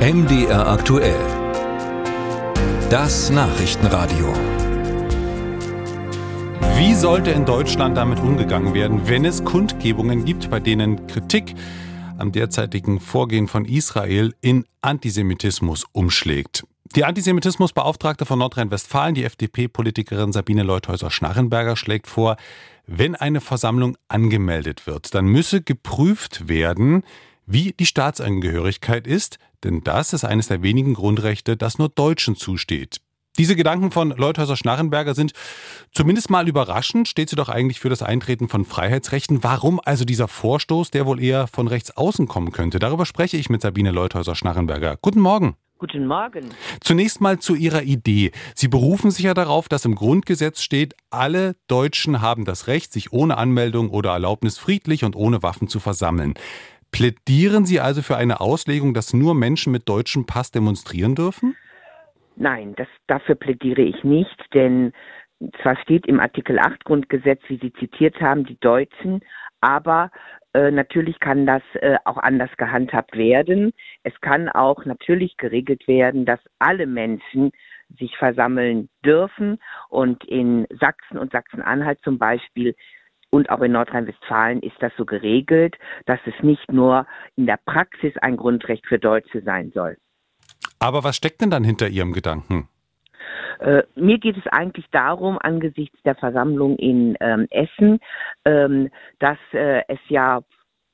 MDR aktuell. Das Nachrichtenradio. Wie sollte in Deutschland damit umgegangen werden, wenn es Kundgebungen gibt, bei denen Kritik am derzeitigen Vorgehen von Israel in Antisemitismus umschlägt? Die Antisemitismusbeauftragte von Nordrhein-Westfalen, die FDP-Politikerin Sabine Leuthäuser-Schnarrenberger, schlägt vor, wenn eine Versammlung angemeldet wird, dann müsse geprüft werden, wie die Staatsangehörigkeit ist, denn das ist eines der wenigen Grundrechte, das nur Deutschen zusteht. Diese Gedanken von Leuthäuser-Schnarrenberger sind zumindest mal überraschend, steht sie doch eigentlich für das Eintreten von Freiheitsrechten. Warum also dieser Vorstoß, der wohl eher von rechts außen kommen könnte? Darüber spreche ich mit Sabine Leuthäuser-Schnarrenberger. Guten Morgen. Guten Morgen. Zunächst mal zu Ihrer Idee. Sie berufen sich ja darauf, dass im Grundgesetz steht, alle Deutschen haben das Recht, sich ohne Anmeldung oder Erlaubnis friedlich und ohne Waffen zu versammeln. Plädieren Sie also für eine Auslegung, dass nur Menschen mit deutschem Pass demonstrieren dürfen? Nein, das, dafür plädiere ich nicht, denn zwar steht im Artikel 8 Grundgesetz, wie Sie zitiert haben, die Deutschen, aber äh, natürlich kann das äh, auch anders gehandhabt werden. Es kann auch natürlich geregelt werden, dass alle Menschen sich versammeln dürfen und in Sachsen und Sachsen-Anhalt zum Beispiel und auch in Nordrhein-Westfalen ist das so geregelt, dass es nicht nur in der Praxis ein Grundrecht für Deutsche sein soll. Aber was steckt denn dann hinter Ihrem Gedanken? Äh, mir geht es eigentlich darum, angesichts der Versammlung in ähm, Essen, ähm, dass äh, es ja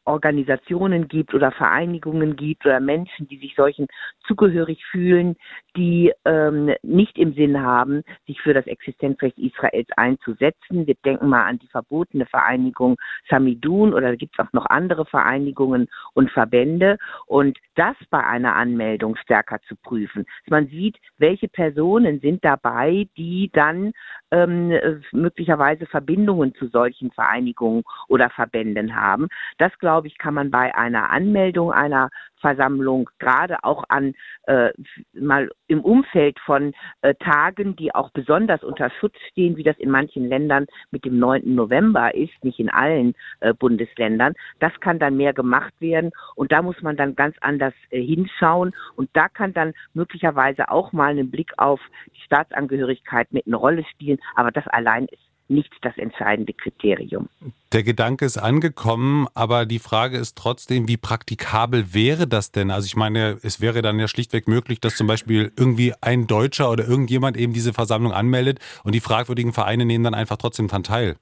Organisationen gibt oder Vereinigungen gibt oder Menschen, die sich solchen zugehörig fühlen, die ähm, nicht im Sinn haben, sich für das Existenzrecht Israels einzusetzen. Wir denken mal an die verbotene Vereinigung Samidun oder da gibt es auch noch andere Vereinigungen und Verbände und das bei einer Anmeldung stärker zu prüfen. Dass man sieht, welche Personen sind dabei, die dann ähm, möglicherweise Verbindungen zu solchen Vereinigungen oder Verbänden haben. Das glaube glaube ich, kann man bei einer Anmeldung einer Versammlung gerade auch an äh, mal im Umfeld von äh, Tagen, die auch besonders unter Schutz stehen, wie das in manchen Ländern mit dem 9. November ist, nicht in allen äh, Bundesländern. Das kann dann mehr gemacht werden und da muss man dann ganz anders äh, hinschauen und da kann dann möglicherweise auch mal einen Blick auf die Staatsangehörigkeit mit einer Rolle spielen, aber das allein ist nicht das entscheidende Kriterium. Der Gedanke ist angekommen, aber die Frage ist trotzdem, wie praktikabel wäre das denn? Also ich meine, es wäre dann ja schlichtweg möglich, dass zum Beispiel irgendwie ein Deutscher oder irgendjemand eben diese Versammlung anmeldet und die fragwürdigen Vereine nehmen dann einfach trotzdem daran teil.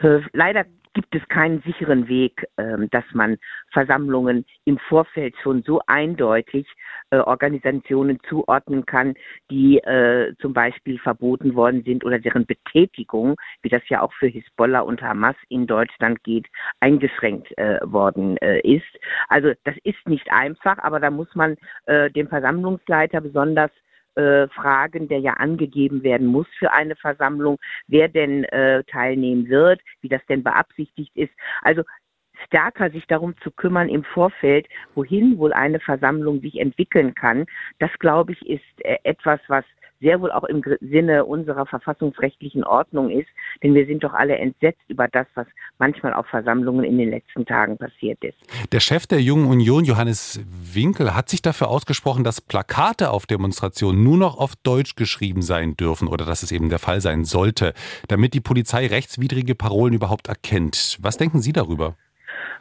Äh, leider gibt es keinen sicheren Weg, ähm, dass man Versammlungen im Vorfeld schon so eindeutig äh, Organisationen zuordnen kann, die äh, zum Beispiel verboten worden sind oder deren Betätigung, wie das ja auch für Hisbollah und Hamas in Deutschland geht, eingeschränkt äh, worden ist. Also das ist nicht einfach, aber da muss man dem Versammlungsleiter besonders äh, Fragen, der ja angegeben werden muss für eine Versammlung, wer denn äh, teilnehmen wird, wie das denn beabsichtigt ist. Also stärker sich darum zu kümmern im Vorfeld, wohin wohl eine Versammlung sich entwickeln kann, das glaube ich ist äh, etwas, was sehr wohl auch im Sinne unserer verfassungsrechtlichen Ordnung ist, denn wir sind doch alle entsetzt über das, was manchmal auf Versammlungen in den letzten Tagen passiert ist. Der Chef der Jungen Union, Johannes Winkel, hat sich dafür ausgesprochen, dass Plakate auf Demonstrationen nur noch auf Deutsch geschrieben sein dürfen oder dass es eben der Fall sein sollte, damit die Polizei rechtswidrige Parolen überhaupt erkennt. Was denken Sie darüber?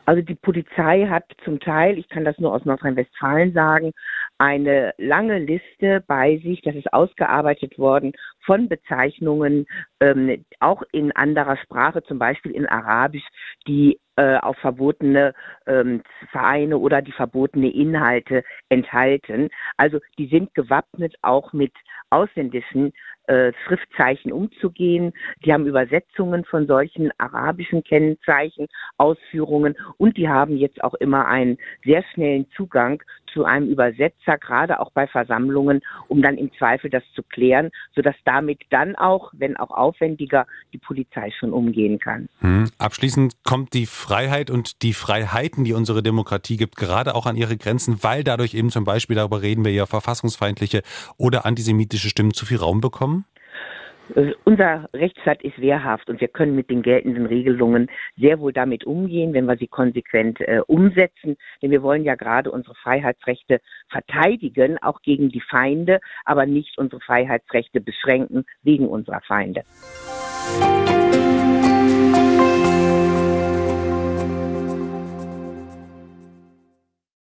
Also die Polizei hat zum Teil, ich kann das nur aus Nordrhein-Westfalen sagen, eine lange Liste bei sich, das ist ausgearbeitet worden von Bezeichnungen, ähm, auch in anderer Sprache, zum Beispiel in Arabisch, die äh, auf verbotene ähm, Vereine oder die verbotene Inhalte enthalten. Also die sind gewappnet auch mit ausländischen äh, Schriftzeichen umzugehen. Die haben Übersetzungen von solchen arabischen Kennzeichen, Ausführungen und die haben jetzt auch immer einen sehr schnellen Zugang zu einem Übersetzer, gerade auch bei Versammlungen, um dann im Zweifel das zu klären, sodass damit dann auch, wenn auch aufwendiger, die Polizei schon umgehen kann. Hm. Abschließend kommt die Freiheit und die Freiheiten, die unsere Demokratie gibt, gerade auch an ihre Grenzen, weil dadurch eben zum Beispiel, darüber reden wir ja, verfassungsfeindliche oder antisemitische Stimmen zu viel Raum bekommen? Äh, unser Rechtsstaat ist wehrhaft und wir können mit den geltenden Regelungen sehr wohl damit umgehen, wenn wir sie konsequent äh, umsetzen. Denn wir wollen ja gerade unsere Freiheitsrechte verteidigen, auch gegen die Feinde, aber nicht unsere Freiheitsrechte beschränken wegen unserer Feinde. Musik